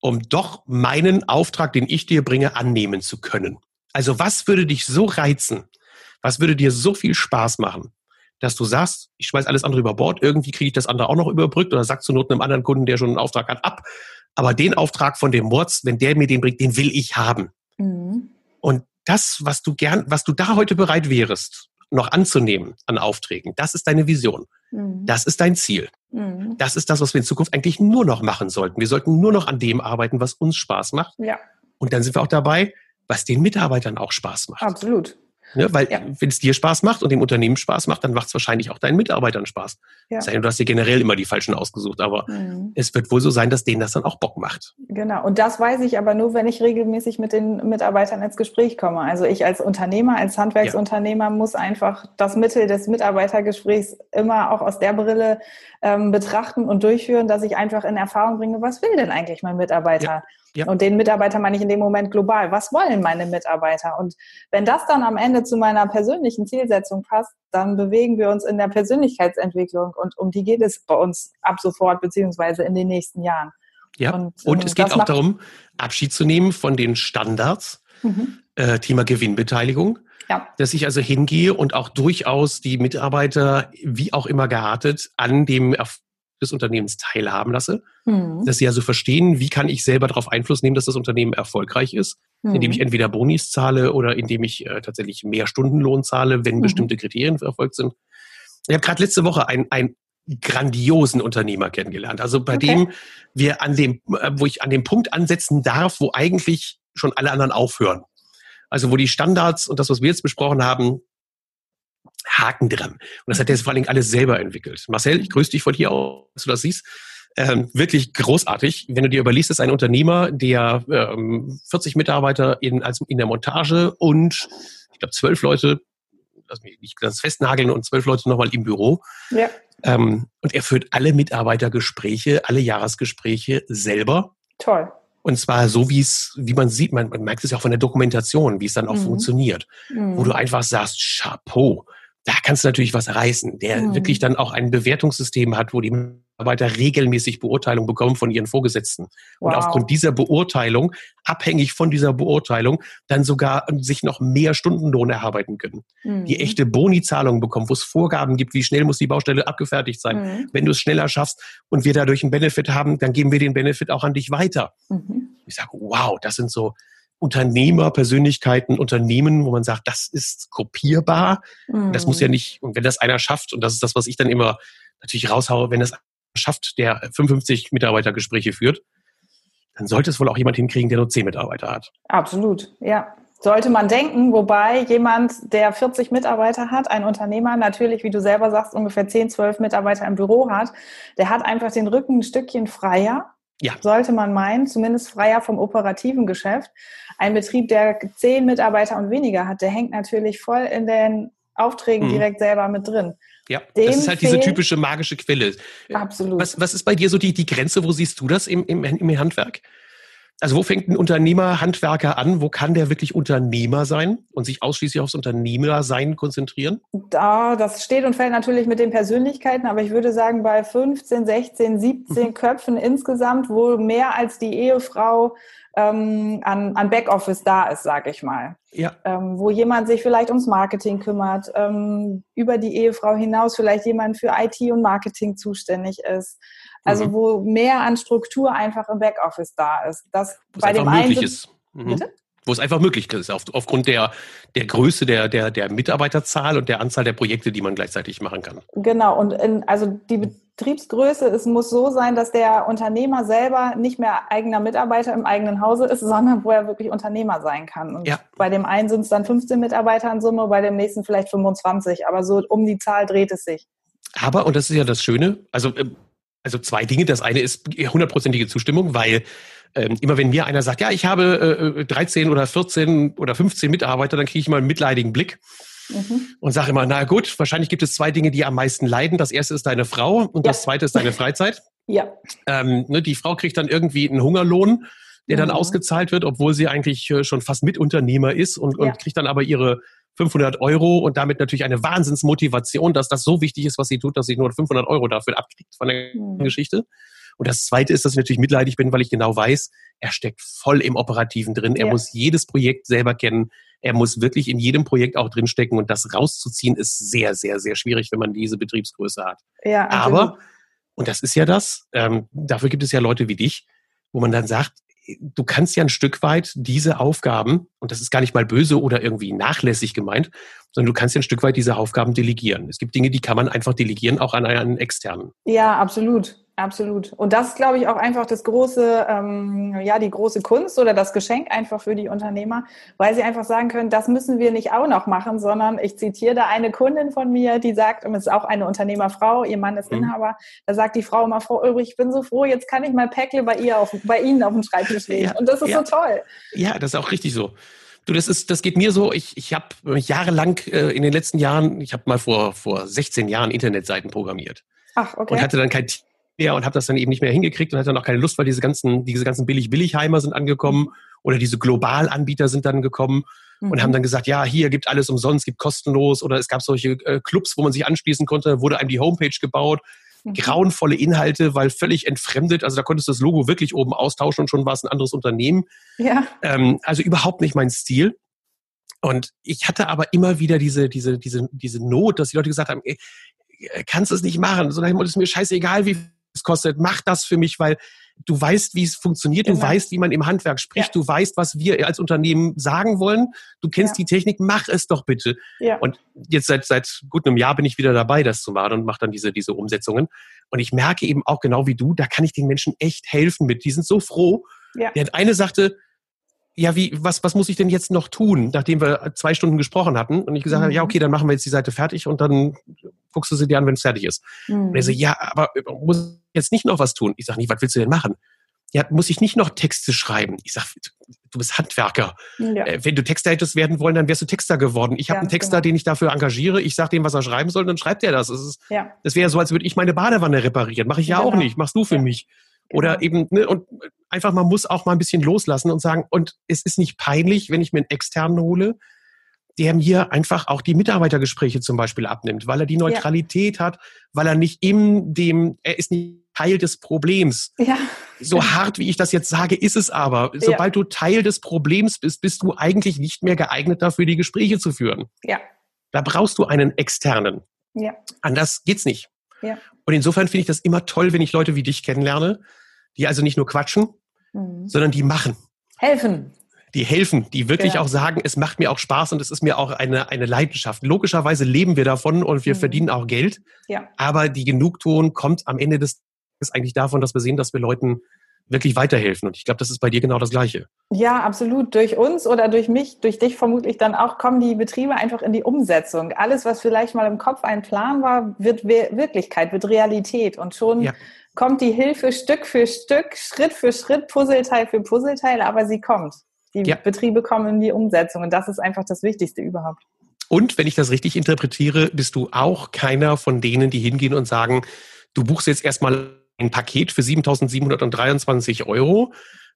um doch meinen Auftrag, den ich dir bringe, annehmen zu können? Also was würde dich so reizen? Was würde dir so viel Spaß machen, dass du sagst, ich schmeiß alles andere über Bord, irgendwie kriege ich das andere auch noch überbrückt oder sagst du Not einem anderen Kunden, der schon einen Auftrag hat, ab. Aber den Auftrag von dem Mords, wenn der mir den bringt, den will ich haben. Mhm. Und das, was du gern, was du da heute bereit wärst, noch anzunehmen an Aufträgen. Das ist deine Vision. Mhm. Das ist dein Ziel. Mhm. Das ist das, was wir in Zukunft eigentlich nur noch machen sollten. Wir sollten nur noch an dem arbeiten, was uns Spaß macht. Ja. Und dann sind wir auch dabei, was den Mitarbeitern auch Spaß macht. Absolut. Ne? Weil ja. wenn es dir Spaß macht und dem Unternehmen Spaß macht, dann macht es wahrscheinlich auch deinen Mitarbeitern Spaß. Ja. du hast dir generell immer die falschen ausgesucht, aber mhm. es wird wohl so sein, dass denen das dann auch Bock macht. Genau, und das weiß ich aber nur, wenn ich regelmäßig mit den Mitarbeitern ins Gespräch komme. Also ich als Unternehmer, als Handwerksunternehmer ja. muss einfach das Mittel des Mitarbeitergesprächs immer auch aus der Brille ähm, betrachten und durchführen, dass ich einfach in Erfahrung bringe, was will denn eigentlich mein Mitarbeiter? Ja. Und den Mitarbeiter meine ich in dem Moment global. Was wollen meine Mitarbeiter? Und wenn das dann am Ende zu meiner persönlichen Zielsetzung passt, dann bewegen wir uns in der Persönlichkeitsentwicklung und um die geht es bei uns ab sofort beziehungsweise in den nächsten Jahren. Ja, und, und es geht auch darum, Abschied zu nehmen von den Standards, mhm. äh, Thema Gewinnbeteiligung. Ja. Dass ich also hingehe und auch durchaus die Mitarbeiter, wie auch immer geartet, an dem Erfolg des Unternehmens teilhaben lasse, mhm. dass sie also verstehen, wie kann ich selber darauf Einfluss nehmen, dass das Unternehmen erfolgreich ist, mhm. indem ich entweder Bonis zahle oder indem ich äh, tatsächlich mehr Stundenlohn zahle, wenn mhm. bestimmte Kriterien verfolgt sind. Ich habe gerade letzte Woche ein, ein grandiosen Unternehmer kennengelernt. Also bei okay. dem wir an dem, äh, wo ich an dem Punkt ansetzen darf, wo eigentlich schon alle anderen aufhören. Also wo die Standards und das, was wir jetzt besprochen haben, Haken dran. Und das hat er vor allen Dingen alles selber entwickelt. Marcel, ich grüße dich von hier aus, dass du das siehst. Ähm, wirklich großartig. Wenn du dir überliest, ist ein Unternehmer, der ähm, 40 Mitarbeiter in, als, in der Montage und ich glaube zwölf Leute, lass mich nicht ganz festnageln, und zwölf Leute nochmal im Büro. Ja. Ähm, und er führt alle Mitarbeitergespräche, alle Jahresgespräche selber. Toll. Und zwar so, wie es, wie man sieht, man, man merkt es ja auch von der Dokumentation, wie es dann auch mhm. funktioniert. Mhm. Wo du einfach sagst, Chapeau, da kannst du natürlich was reißen, der mhm. wirklich dann auch ein Bewertungssystem hat, wo die Mitarbeiter regelmäßig Beurteilung bekommen von ihren Vorgesetzten. Wow. Und aufgrund dieser Beurteilung, abhängig von dieser Beurteilung, dann sogar sich noch mehr Stundenlohn erarbeiten können. Mhm. Die echte Bonizahlung bekommen, wo es Vorgaben gibt, wie schnell muss die Baustelle abgefertigt sein. Mhm. Wenn du es schneller schaffst und wir dadurch einen Benefit haben, dann geben wir den Benefit auch an dich weiter. Mhm. Ich sage, wow, das sind so Unternehmer, Persönlichkeiten, Unternehmen, wo man sagt, das ist kopierbar. Mhm. Das muss ja nicht, und wenn das einer schafft, und das ist das, was ich dann immer natürlich raushaue, wenn das schafft, der 55 Mitarbeitergespräche führt, dann sollte es wohl auch jemand hinkriegen, der nur 10 Mitarbeiter hat. Absolut, ja. Sollte man denken, wobei jemand, der 40 Mitarbeiter hat, ein Unternehmer, natürlich, wie du selber sagst, ungefähr 10, 12 Mitarbeiter im Büro hat, der hat einfach den Rücken ein Stückchen freier. Ja. Sollte man meinen, zumindest freier vom operativen Geschäft. Ein Betrieb, der 10 Mitarbeiter und weniger hat, der hängt natürlich voll in den Aufträgen mhm. direkt selber mit drin. Ja, Dem das ist halt diese typische magische Quelle. Absolut. Was, was ist bei dir so die, die Grenze? Wo siehst du das im, im, im Handwerk? Also wo fängt ein Unternehmer, Handwerker an? Wo kann der wirklich Unternehmer sein und sich ausschließlich aufs Unternehmersein konzentrieren? Da, das steht und fällt natürlich mit den Persönlichkeiten, aber ich würde sagen, bei 15, 16, 17 mhm. Köpfen insgesamt, wo mehr als die Ehefrau ähm, an, an Backoffice da ist, sage ich mal. Ja. Ähm, wo jemand sich vielleicht ums Marketing kümmert, ähm, über die Ehefrau hinaus vielleicht jemand für IT und Marketing zuständig ist. Also mhm. wo mehr an Struktur einfach im Backoffice da ist. Das Was bei dem einen ist. Mhm. Bitte? Wo es einfach möglich ist, auf, aufgrund der, der Größe der, der, der Mitarbeiterzahl und der Anzahl der Projekte, die man gleichzeitig machen kann. Genau, und in, also die Betriebsgröße, es muss so sein, dass der Unternehmer selber nicht mehr eigener Mitarbeiter im eigenen Hause ist, sondern wo er wirklich Unternehmer sein kann. Und ja. bei dem einen sind es dann 15 Mitarbeiter in Summe, bei dem nächsten vielleicht 25, aber so um die Zahl dreht es sich. Aber, und das ist ja das Schöne, also äh, also zwei Dinge. Das eine ist hundertprozentige Zustimmung, weil ähm, immer wenn mir einer sagt, ja, ich habe äh, 13 oder 14 oder 15 Mitarbeiter, dann kriege ich mal einen mitleidigen Blick mhm. und sage immer, na gut, wahrscheinlich gibt es zwei Dinge, die am meisten leiden. Das erste ist deine Frau und ja. das zweite ist deine Freizeit. ja. Ähm, ne, die Frau kriegt dann irgendwie einen Hungerlohn, der mhm. dann ausgezahlt wird, obwohl sie eigentlich äh, schon fast Mitunternehmer ist und, ja. und kriegt dann aber ihre 500 Euro und damit natürlich eine Wahnsinnsmotivation, dass das so wichtig ist, was sie tut, dass sie nur 500 Euro dafür abkriegt von der mhm. Geschichte. Und das Zweite ist, dass ich natürlich mitleidig bin, weil ich genau weiß, er steckt voll im Operativen drin. Er ja. muss jedes Projekt selber kennen. Er muss wirklich in jedem Projekt auch drinstecken. Und das rauszuziehen ist sehr, sehr, sehr schwierig, wenn man diese Betriebsgröße hat. Ja, Aber, und das ist ja das, ähm, dafür gibt es ja Leute wie dich, wo man dann sagt, du kannst ja ein Stück weit diese Aufgaben, und das ist gar nicht mal böse oder irgendwie nachlässig gemeint, sondern du kannst ja ein Stück weit diese Aufgaben delegieren. Es gibt Dinge, die kann man einfach delegieren, auch an einen externen. Ja, absolut. Absolut. Und das ist, glaube ich, auch einfach das große, ähm, ja, die große Kunst oder das Geschenk einfach für die Unternehmer, weil sie einfach sagen können, das müssen wir nicht auch noch machen, sondern ich zitiere da eine Kundin von mir, die sagt, und es ist auch eine Unternehmerfrau, ihr Mann ist mhm. Inhaber, da sagt die Frau immer, Frau Ulrich, ich bin so froh, jetzt kann ich mal Päckle bei ihr auf, bei Ihnen auf dem Schreibtisch legen. Ja, und das ist ja. so toll. Ja, das ist auch richtig so. Du, das ist, das geht mir so. Ich, ich habe jahrelang äh, in den letzten Jahren, ich habe mal vor vor 16 Jahren Internetseiten programmiert. Ach, okay. Und hatte dann kein mehr und habe das dann eben nicht mehr hingekriegt und hatte dann auch keine Lust, weil diese ganzen, diese ganzen billig-billigheimer sind angekommen oder diese Globalanbieter sind dann gekommen mhm. und haben dann gesagt, ja, hier gibt alles umsonst, gibt kostenlos oder es gab solche äh, Clubs, wo man sich anschließen konnte, wurde einem die Homepage gebaut. Mhm. Grauenvolle Inhalte, weil völlig entfremdet. Also da konntest du das Logo wirklich oben austauschen und schon war es ein anderes Unternehmen. Ja. Ähm, also überhaupt nicht mein Stil. Und ich hatte aber immer wieder diese, diese, diese, diese Not, dass die Leute gesagt haben, ey, kannst du es nicht machen, sondern es ist mir scheißegal, wie es kostet, mach das für mich, weil du weißt, wie es funktioniert, du genau. weißt, wie man im Handwerk spricht, ja. du weißt, was wir als Unternehmen sagen wollen, du kennst ja. die Technik, mach es doch bitte. Ja. Und jetzt seit, seit gut einem Jahr bin ich wieder dabei, das zu machen und mache dann diese, diese Umsetzungen. Und ich merke eben auch genau wie du, da kann ich den Menschen echt helfen mit. Die sind so froh. Ja. Der eine sagte, ja, wie, was, was muss ich denn jetzt noch tun, nachdem wir zwei Stunden gesprochen hatten? Und ich gesagt mhm. habe, ja, okay, dann machen wir jetzt die Seite fertig und dann guckst du sie dir an, wenn es fertig ist. Mhm. Und er so, ja, aber muss jetzt nicht noch was tun? Ich sage, nee, was willst du denn machen? Ja, muss ich nicht noch Texte schreiben? Ich sage, du bist Handwerker. Ja. Äh, wenn du Texter hättest werden wollen, dann wärst du Texter geworden. Ich habe einen Texter, genau. den ich dafür engagiere. Ich sage dem, was er schreiben soll, dann schreibt er das. Das, ist, ja. das wäre so, als würde ich meine Badewanne reparieren. Mache ich ja genau. auch nicht. Machst du für ja. mich. Oder genau. eben, ne, und einfach, man muss auch mal ein bisschen loslassen und sagen, und es ist nicht peinlich, wenn ich mir einen externen hole, der mir einfach auch die Mitarbeitergespräche zum Beispiel abnimmt, weil er die Neutralität ja. hat, weil er nicht in dem, er ist nicht Teil des Problems. Ja. So hart, wie ich das jetzt sage, ist es aber. Sobald ja. du Teil des Problems bist, bist du eigentlich nicht mehr geeignet dafür, die Gespräche zu führen. Ja. Da brauchst du einen externen. Ja. Anders geht's nicht. Ja. Und insofern finde ich das immer toll, wenn ich Leute wie dich kennenlerne, die also nicht nur quatschen, mhm. sondern die machen. Helfen. Die helfen, die wirklich ja. auch sagen, es macht mir auch Spaß und es ist mir auch eine, eine Leidenschaft. Logischerweise leben wir davon und wir mhm. verdienen auch Geld. Ja. Aber die Genugtuung kommt am Ende des Tages eigentlich davon, dass wir sehen, dass wir Leuten wirklich weiterhelfen. Und ich glaube, das ist bei dir genau das Gleiche. Ja, absolut. Durch uns oder durch mich, durch dich vermutlich dann auch, kommen die Betriebe einfach in die Umsetzung. Alles, was vielleicht mal im Kopf ein Plan war, wird Wirklichkeit, wird Realität. Und schon ja. kommt die Hilfe Stück für Stück, Schritt für Schritt, Puzzleteil für Puzzleteil, aber sie kommt. Die ja. Betriebe kommen in die Umsetzung. Und das ist einfach das Wichtigste überhaupt. Und wenn ich das richtig interpretiere, bist du auch keiner von denen, die hingehen und sagen, du buchst jetzt erstmal ein Paket für 7.723 Euro.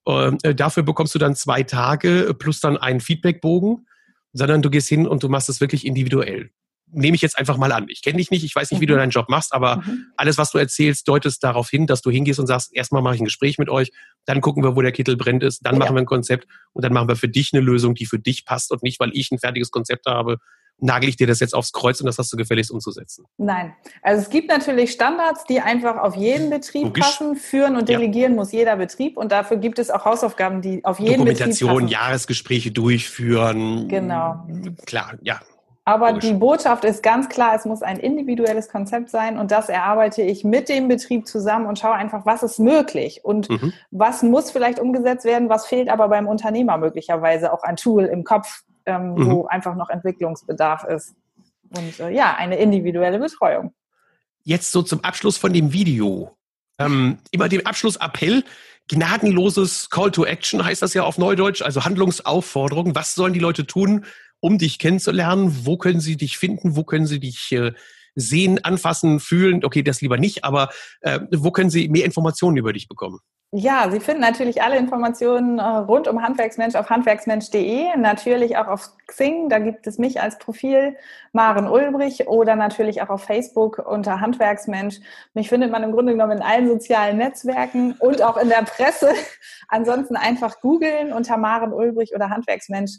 Ähm, äh, dafür bekommst du dann zwei Tage plus dann einen Feedbackbogen, sondern du gehst hin und du machst es wirklich individuell. Nehme ich jetzt einfach mal an. Ich kenne dich nicht, ich weiß nicht, wie du mhm. deinen Job machst, aber mhm. alles, was du erzählst, deutest darauf hin, dass du hingehst und sagst, erstmal mache ich ein Gespräch mit euch, dann gucken wir, wo der Kittel brennt ist, dann ja. machen wir ein Konzept und dann machen wir für dich eine Lösung, die für dich passt und nicht, weil ich ein fertiges Konzept habe, nagel ich dir das jetzt aufs Kreuz und das hast du gefälligst umzusetzen? Nein. Also es gibt natürlich Standards, die einfach auf jeden Betrieb Logisch. passen. Führen und delegieren ja. muss jeder Betrieb und dafür gibt es auch Hausaufgaben, die auf jeden Betrieb passen. Dokumentation, Jahresgespräche durchführen. Genau. Klar, ja. Aber Logisch. die Botschaft ist ganz klar, es muss ein individuelles Konzept sein und das erarbeite ich mit dem Betrieb zusammen und schaue einfach, was ist möglich und mhm. was muss vielleicht umgesetzt werden, was fehlt aber beim Unternehmer möglicherweise auch ein Tool im Kopf, ähm, mhm. wo einfach noch Entwicklungsbedarf ist. Und äh, ja, eine individuelle Betreuung. Jetzt so zum Abschluss von dem Video. Ähm, immer dem Abschlussappell. Gnadenloses Call to Action heißt das ja auf Neudeutsch, also Handlungsaufforderung. Was sollen die Leute tun, um dich kennenzulernen? Wo können sie dich finden? Wo können sie dich äh, sehen, anfassen, fühlen? Okay, das lieber nicht, aber äh, wo können sie mehr Informationen über dich bekommen? Ja, Sie finden natürlich alle Informationen äh, rund um Handwerksmensch auf handwerksmensch.de, natürlich auch auf Xing, da gibt es mich als Profil, Maren Ulbrich oder natürlich auch auf Facebook unter Handwerksmensch. Mich findet man im Grunde genommen in allen sozialen Netzwerken und auch in der Presse. Ansonsten einfach googeln unter Maren Ulbrich oder Handwerksmensch.